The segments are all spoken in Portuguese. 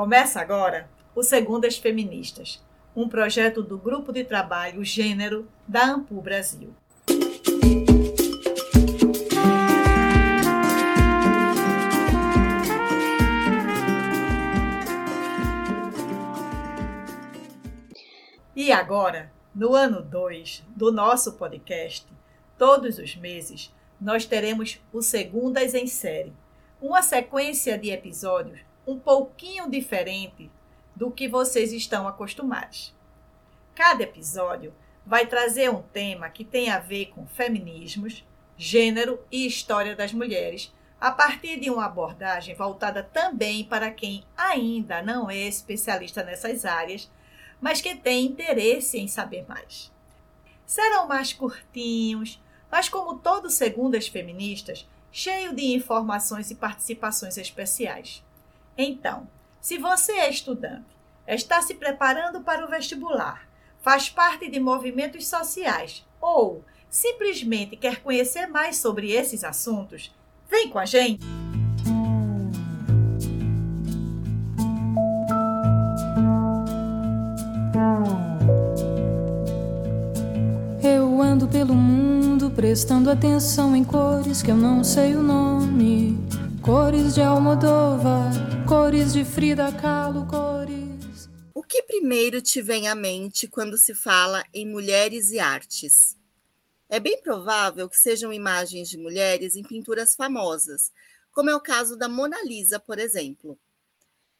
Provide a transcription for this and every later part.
Começa agora o Segundas Feministas, um projeto do Grupo de Trabalho Gênero da Ampu Brasil. E agora, no ano 2 do nosso podcast, todos os meses, nós teremos o Segundas em Série, uma sequência de episódios um pouquinho diferente do que vocês estão acostumados. Cada episódio vai trazer um tema que tem a ver com feminismos, gênero e história das mulheres, a partir de uma abordagem voltada também para quem ainda não é especialista nessas áreas, mas que tem interesse em saber mais. Serão mais curtinhos, mas como todo Segundas Feministas, cheio de informações e participações especiais. Então, se você é estudante, está se preparando para o vestibular, faz parte de movimentos sociais ou simplesmente quer conhecer mais sobre esses assuntos, vem com a gente! Eu ando pelo mundo prestando atenção em cores que eu não sei o nome. Cores de Almodóvar, cores de Frida Kahlo, cores. O que primeiro te vem à mente quando se fala em mulheres e artes? É bem provável que sejam imagens de mulheres em pinturas famosas, como é o caso da Mona Lisa, por exemplo.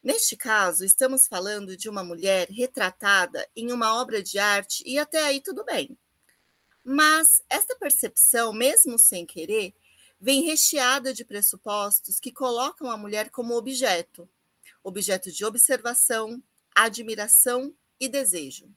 Neste caso, estamos falando de uma mulher retratada em uma obra de arte e até aí tudo bem. Mas esta percepção, mesmo sem querer, vem recheada de pressupostos que colocam a mulher como objeto, objeto de observação, admiração e desejo.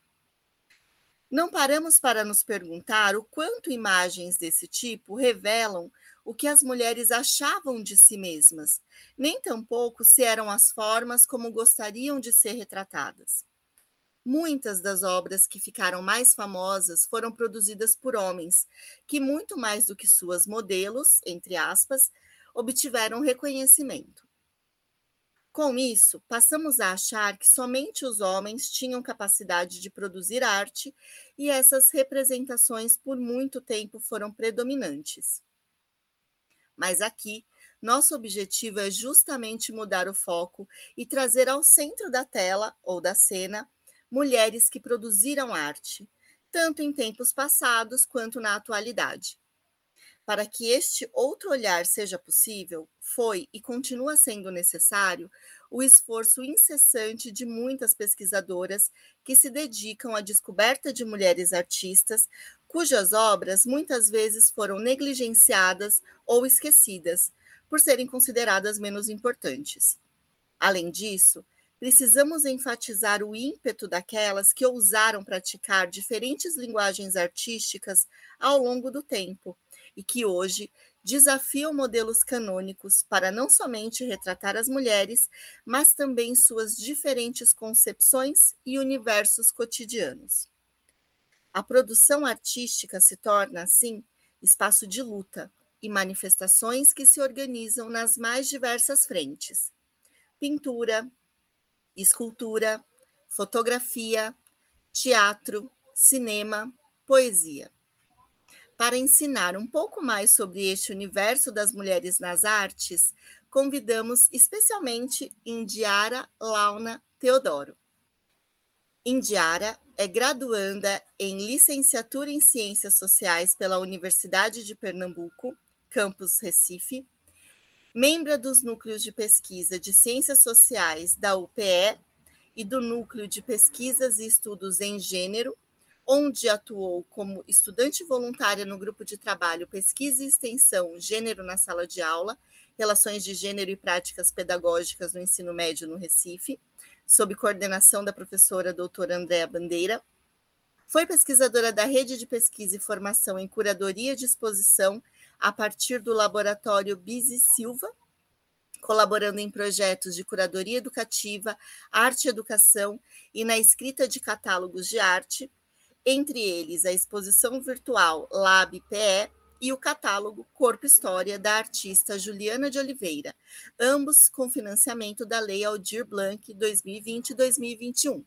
Não paramos para nos perguntar o quanto imagens desse tipo revelam o que as mulheres achavam de si mesmas, nem tampouco se eram as formas como gostariam de ser retratadas. Muitas das obras que ficaram mais famosas foram produzidas por homens, que muito mais do que suas modelos, entre aspas, obtiveram reconhecimento. Com isso, passamos a achar que somente os homens tinham capacidade de produzir arte e essas representações por muito tempo foram predominantes. Mas aqui, nosso objetivo é justamente mudar o foco e trazer ao centro da tela ou da cena mulheres que produziram arte, tanto em tempos passados quanto na atualidade. Para que este outro olhar seja possível, foi e continua sendo necessário o esforço incessante de muitas pesquisadoras que se dedicam à descoberta de mulheres artistas cujas obras muitas vezes foram negligenciadas ou esquecidas, por serem consideradas menos importantes. Além disso, precisamos enfatizar o ímpeto daquelas que ousaram praticar diferentes linguagens artísticas ao longo do tempo e que hoje desafiam modelos canônicos para não somente retratar as mulheres, mas também suas diferentes concepções e universos cotidianos. A produção artística se torna, assim, espaço de luta e manifestações que se organizam nas mais diversas frentes: pintura, escultura, fotografia, teatro, cinema, poesia. Para ensinar um pouco mais sobre este universo das mulheres nas artes, convidamos especialmente Indiara Launa Teodoro. Indiara é graduanda em licenciatura em Ciências Sociais pela Universidade de Pernambuco, campus Recife, membra dos núcleos de pesquisa de ciências sociais da UPE e do núcleo de pesquisas e estudos em gênero, onde atuou como estudante voluntária no grupo de trabalho Pesquisa e Extensão Gênero na Sala de Aula, Relações de Gênero e Práticas Pedagógicas no Ensino Médio no Recife, sob coordenação da professora doutora Andréa Bandeira. Foi pesquisadora da Rede de Pesquisa e Formação em Curadoria de Exposição a partir do laboratório Bizi Silva, colaborando em projetos de curadoria educativa, arte e educação e na escrita de catálogos de arte, entre eles a exposição virtual Lab PE e o catálogo Corpo História da artista Juliana de Oliveira, ambos com financiamento da Lei Aldir Blanc 2020-2021.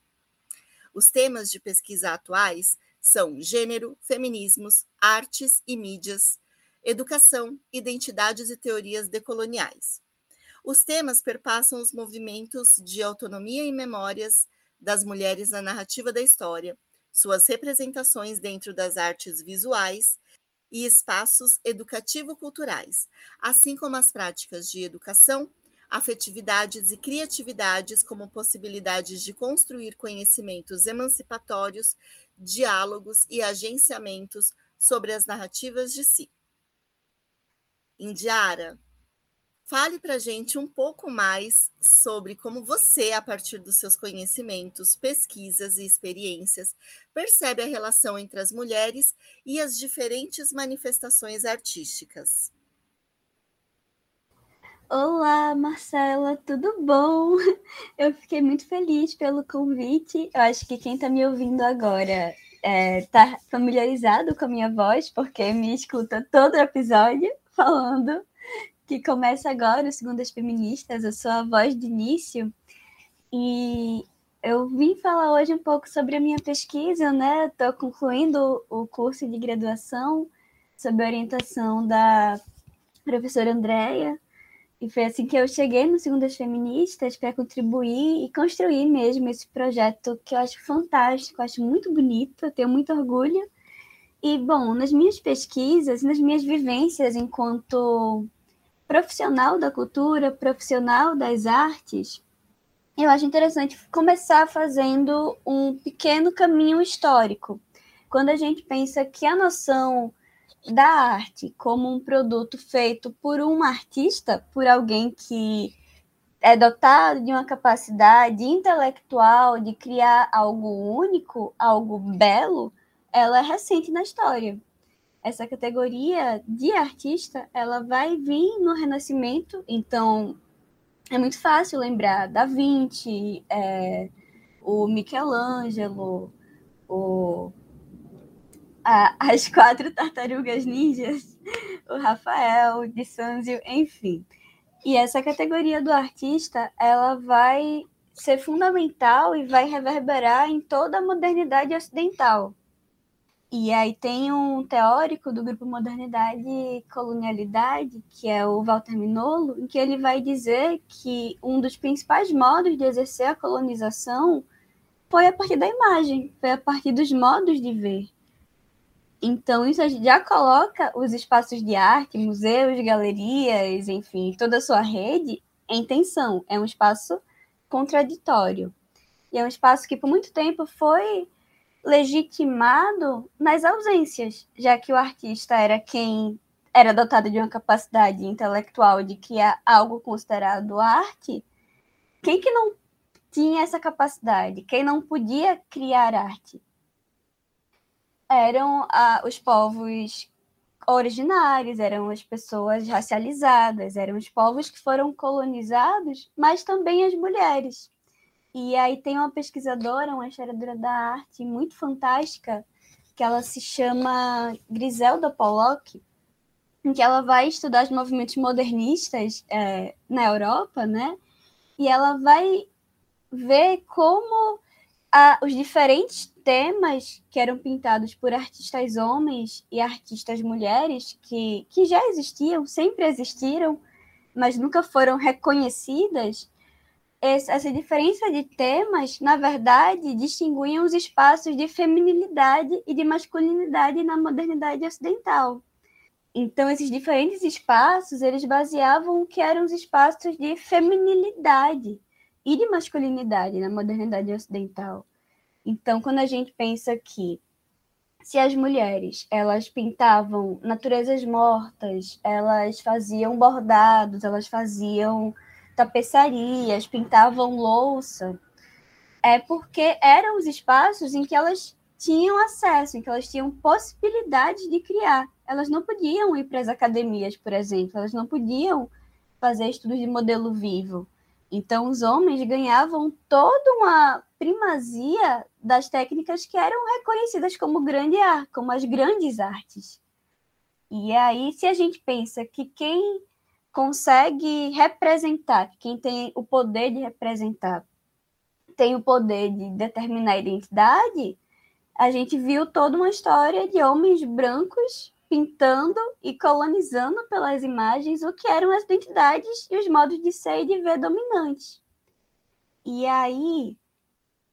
Os temas de pesquisa atuais são gênero, feminismos, artes e mídias, educação, identidades e teorias decoloniais. Os temas perpassam os movimentos de autonomia e memórias das mulheres na narrativa da história, suas representações dentro das artes visuais e espaços educativo-culturais, assim como as práticas de educação, afetividades e criatividades como possibilidades de construir conhecimentos emancipatórios, diálogos e agenciamentos sobre as narrativas de si. Indiara, Fale para gente um pouco mais sobre como você, a partir dos seus conhecimentos, pesquisas e experiências, percebe a relação entre as mulheres e as diferentes manifestações artísticas. Olá, Marcela, tudo bom? Eu fiquei muito feliz pelo convite. Eu acho que quem está me ouvindo agora está é, tá familiarizado com a minha voz, porque me escuta todo episódio falando que começa agora, o Segundas Feministas, eu sou a voz de início, e eu vim falar hoje um pouco sobre a minha pesquisa, né? Estou concluindo o curso de graduação sob orientação da professora Andréia, e foi assim que eu cheguei no Segundas Feministas para contribuir e construir mesmo esse projeto que eu acho fantástico, acho muito bonito, tenho muito orgulho. E, bom, nas minhas pesquisas, nas minhas vivências enquanto profissional da cultura, profissional das artes, eu acho interessante começar fazendo um pequeno caminho histórico. Quando a gente pensa que a noção da arte como um produto feito por um artista, por alguém que é dotado de uma capacidade intelectual de criar algo único, algo belo, ela é recente na história essa categoria de artista, ela vai vir no Renascimento, então é muito fácil lembrar Da Vinci, é, o Michelangelo, o, a, as quatro tartarugas ninjas, o Rafael, de Sanzio, enfim. E essa categoria do artista, ela vai ser fundamental e vai reverberar em toda a modernidade ocidental. E aí tem um teórico do grupo Modernidade e Colonialidade, que é o Walter Minolo, em que ele vai dizer que um dos principais modos de exercer a colonização foi a partir da imagem, foi a partir dos modos de ver. Então, isso já coloca os espaços de arte, museus, galerias, enfim, toda a sua rede em tensão. É um espaço contraditório. E é um espaço que, por muito tempo, foi legitimado nas ausências, já que o artista era quem era dotado de uma capacidade intelectual de criar algo considerado arte, quem que não tinha essa capacidade? Quem não podia criar arte? Eram ah, os povos originários, eram as pessoas racializadas, eram os povos que foram colonizados, mas também as mulheres. E aí tem uma pesquisadora, uma historiadora da arte muito fantástica, que ela se chama Griselda Pollock, em que ela vai estudar os movimentos modernistas é, na Europa, né? E ela vai ver como a, os diferentes temas que eram pintados por artistas homens e artistas mulheres, que, que já existiam, sempre existiram, mas nunca foram reconhecidas, essa diferença de temas, na verdade, distinguiam os espaços de feminilidade e de masculinidade na modernidade ocidental. Então, esses diferentes espaços, eles baseavam o que eram os espaços de feminilidade e de masculinidade na modernidade ocidental. Então, quando a gente pensa que se as mulheres elas pintavam naturezas mortas, elas faziam bordados, elas faziam tapeçarias, pintavam louça, é porque eram os espaços em que elas tinham acesso, em que elas tinham possibilidade de criar. Elas não podiam ir para as academias, por exemplo, elas não podiam fazer estudos de modelo vivo. Então, os homens ganhavam toda uma primazia das técnicas que eram reconhecidas como grande arte, como as grandes artes. E aí, se a gente pensa que quem consegue representar, quem tem o poder de representar, tem o poder de determinar a identidade, a gente viu toda uma história de homens brancos pintando e colonizando pelas imagens o que eram as identidades e os modos de ser e de ver dominantes. E aí,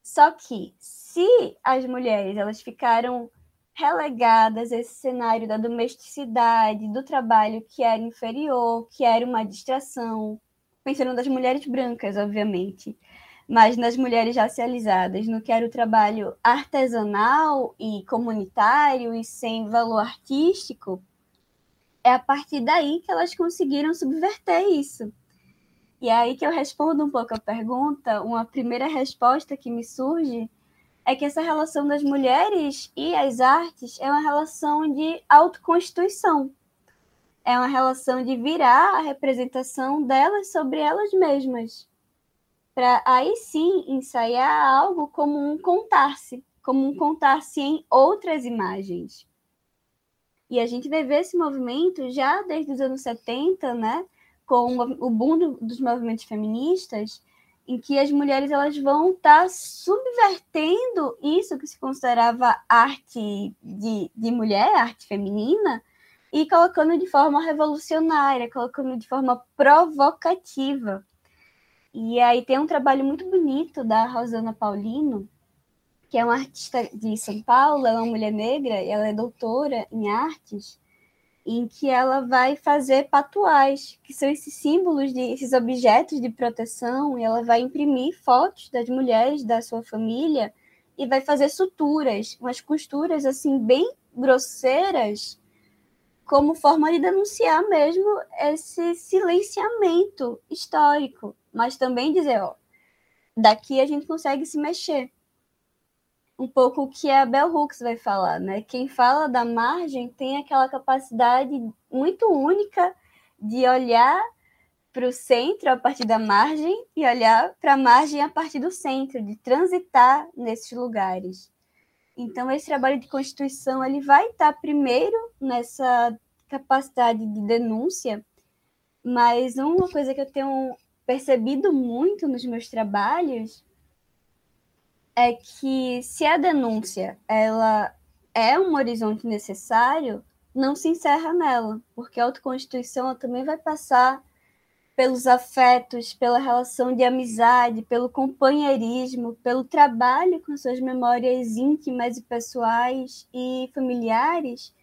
só que se as mulheres elas ficaram relegadas a esse cenário da domesticidade, do trabalho que era inferior, que era uma distração, pensando nas mulheres brancas, obviamente, mas nas mulheres racializadas, no que era o trabalho artesanal e comunitário e sem valor artístico, é a partir daí que elas conseguiram subverter isso. E é aí que eu respondo um pouco a pergunta, uma primeira resposta que me surge é que essa relação das mulheres e as artes é uma relação de autoconstituição. É uma relação de virar a representação delas sobre elas mesmas. Para aí sim ensaiar algo como um contar-se, como um contar-se em outras imagens. E a gente vai ver esse movimento já desde os anos 70, né, com o boom dos movimentos feministas, em que as mulheres elas vão estar tá subvertendo isso que se considerava arte de, de mulher, arte feminina, e colocando de forma revolucionária, colocando de forma provocativa. E aí tem um trabalho muito bonito da Rosana Paulino, que é uma artista de São Paulo, é uma mulher negra, ela é doutora em artes, em que ela vai fazer patuais, que são esses símbolos, de, esses objetos de proteção, e ela vai imprimir fotos das mulheres da sua família e vai fazer suturas, umas costuras assim bem grosseiras, como forma de denunciar mesmo esse silenciamento histórico, mas também dizer, ó, daqui a gente consegue se mexer um pouco o que a Bell Hooks vai falar, né? Quem fala da margem tem aquela capacidade muito única de olhar para o centro a partir da margem e olhar para a margem a partir do centro, de transitar nesses lugares. Então esse trabalho de constituição ele vai estar primeiro nessa capacidade de denúncia, mas uma coisa que eu tenho percebido muito nos meus trabalhos é que se a denúncia ela é um horizonte necessário, não se encerra nela, porque a autoconstituição também vai passar pelos afetos, pela relação de amizade, pelo companheirismo, pelo trabalho com suas memórias íntimas e pessoais e familiares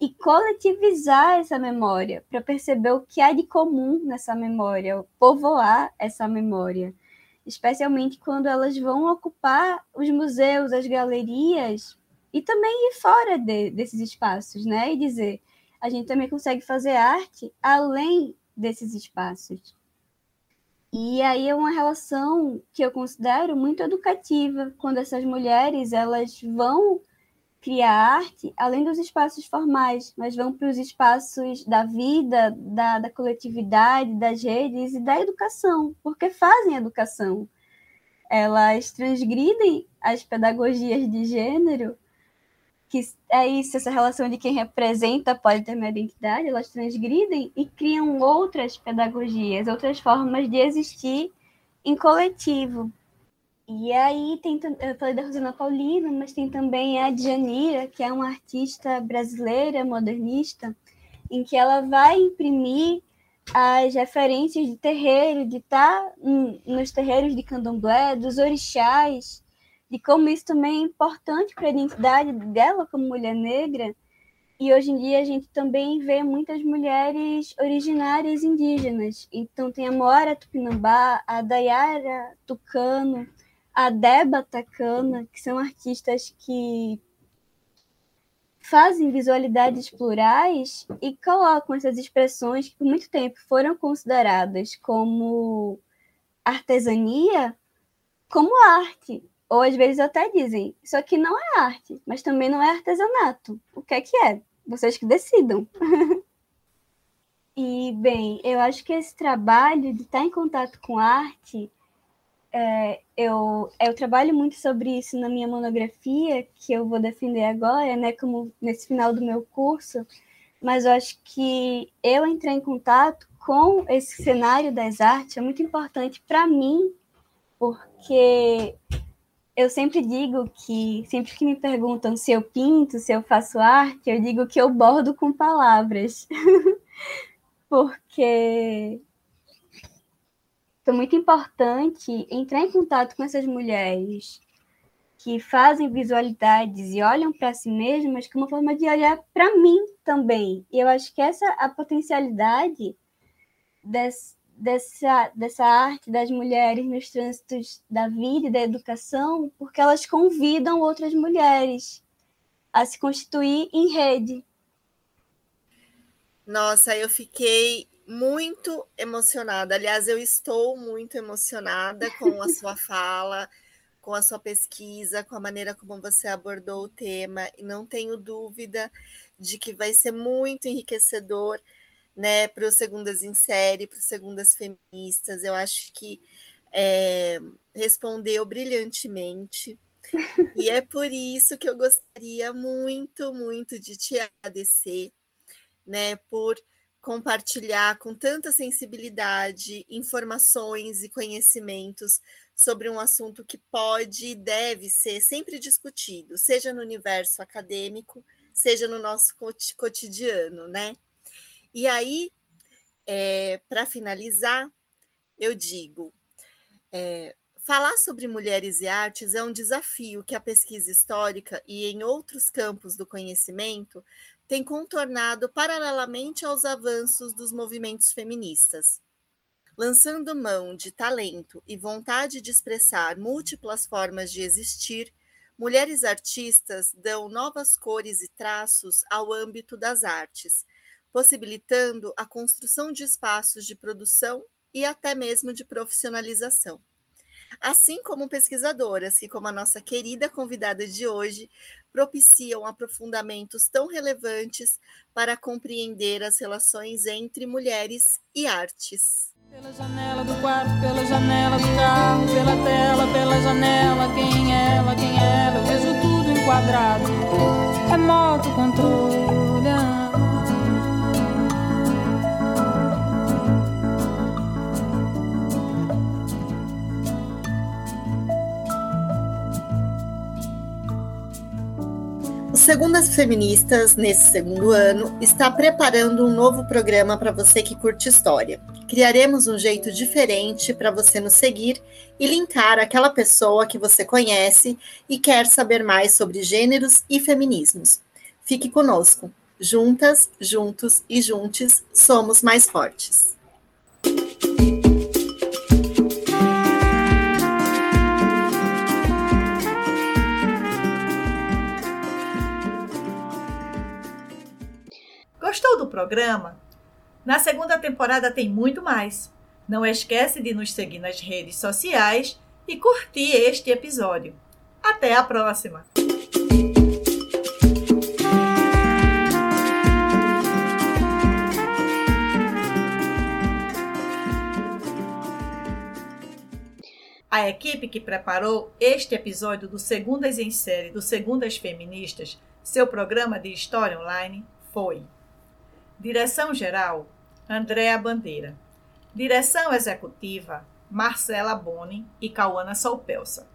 e coletivizar essa memória para perceber o que há de comum nessa memória, povoar essa memória especialmente quando elas vão ocupar os museus, as galerias e também ir fora de, desses espaços, né? E dizer, a gente também consegue fazer arte além desses espaços. E aí é uma relação que eu considero muito educativa, quando essas mulheres elas vão criar arte além dos espaços formais, mas vão para os espaços da vida, da, da coletividade, das redes e da educação, porque fazem educação. Elas transgridem as pedagogias de gênero, que é isso, essa relação de quem representa pode ter uma identidade, elas transgridem e criam outras pedagogias, outras formas de existir em coletivo. E aí tem, eu falei da Rosana Paulino, mas tem também a Djanira, que é uma artista brasileira modernista, em que ela vai imprimir as referências de terreiro, de estar tá nos terreiros de candomblé, dos orixás, de como isso também é importante para a identidade dela como mulher negra. E hoje em dia a gente também vê muitas mulheres originárias indígenas. Então tem a Moara Tupinambá, a Dayara Tucano, a Deba Tacana, que são artistas que fazem visualidades plurais e colocam essas expressões que por muito tempo foram consideradas como artesania como arte. Ou às vezes até dizem, isso aqui não é arte, mas também não é artesanato. O que é que é? Vocês que decidam. e, bem, eu acho que esse trabalho de estar em contato com arte é, eu, eu trabalho muito sobre isso na minha monografia, que eu vou defender agora, né, como nesse final do meu curso, mas eu acho que eu entrei em contato com esse cenário das artes é muito importante para mim, porque eu sempre digo que, sempre que me perguntam se eu pinto, se eu faço arte, eu digo que eu bordo com palavras. porque foi muito importante entrar em contato com essas mulheres que fazem visualidades e olham para si mesmas como uma forma de olhar para mim também. E eu acho que essa a potencialidade desse, dessa, dessa arte das mulheres nos trânsitos da vida e da educação, porque elas convidam outras mulheres a se constituir em rede. Nossa, eu fiquei muito emocionada. Aliás, eu estou muito emocionada com a sua fala, com a sua pesquisa, com a maneira como você abordou o tema, e não tenho dúvida de que vai ser muito enriquecedor né, para os segundas em série, para os segundas feministas. Eu acho que é, respondeu brilhantemente. E é por isso que eu gostaria muito, muito de te agradecer, né, por compartilhar com tanta sensibilidade informações e conhecimentos sobre um assunto que pode e deve ser sempre discutido, seja no universo acadêmico, seja no nosso cotidiano, né? E aí, é, para finalizar, eu digo: é, falar sobre mulheres e artes é um desafio que a pesquisa histórica e em outros campos do conhecimento tem contornado paralelamente aos avanços dos movimentos feministas. Lançando mão de talento e vontade de expressar múltiplas formas de existir, mulheres artistas dão novas cores e traços ao âmbito das artes possibilitando a construção de espaços de produção e até mesmo de profissionalização. Assim como pesquisadoras que, como a nossa querida convidada de hoje, propiciam aprofundamentos tão relevantes para compreender as relações entre mulheres e artes. Pela janela do quarto, pela janela do carro, pela tela, pela janela, quem é ela, quem é ela, eu vejo tudo enquadrado. É. Segundas Feministas, nesse segundo ano, está preparando um novo programa para você que curte história. Criaremos um jeito diferente para você nos seguir e linkar aquela pessoa que você conhece e quer saber mais sobre gêneros e feminismos. Fique conosco. Juntas, juntos e juntes somos mais fortes. Gostou do programa? Na segunda temporada tem muito mais. Não esquece de nos seguir nas redes sociais e curtir este episódio. Até a próxima! A equipe que preparou este episódio do Segundas em Série do Segundas Feministas, seu programa de história online, foi Direção-geral: Andréa Bandeira. Direção executiva: Marcela Boni e Cauana Solpelsa.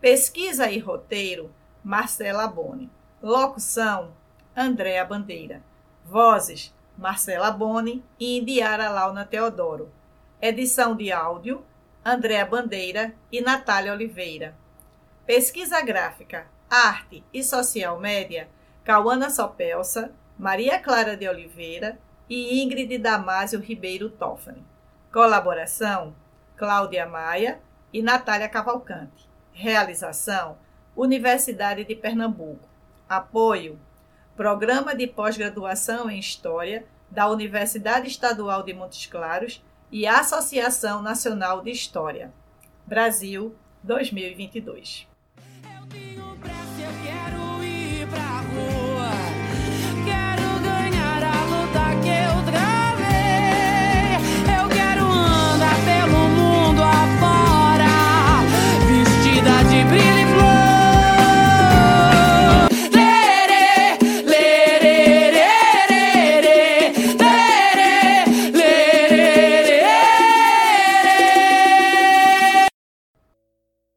Pesquisa e roteiro: Marcela Boni. Locução: Andréa Bandeira. Vozes: Marcela Boni e Indiara Launa Teodoro. Edição de áudio: Andréa Bandeira e Natália Oliveira. Pesquisa gráfica, arte e social média: Cauana Sopelsa Maria Clara de Oliveira e Ingrid Damásio Ribeiro Toffani. Colaboração: Cláudia Maia e Natália Cavalcante. Realização: Universidade de Pernambuco. Apoio: Programa de Pós-Graduação em História da Universidade Estadual de Montes Claros e Associação Nacional de História. Brasil 2022.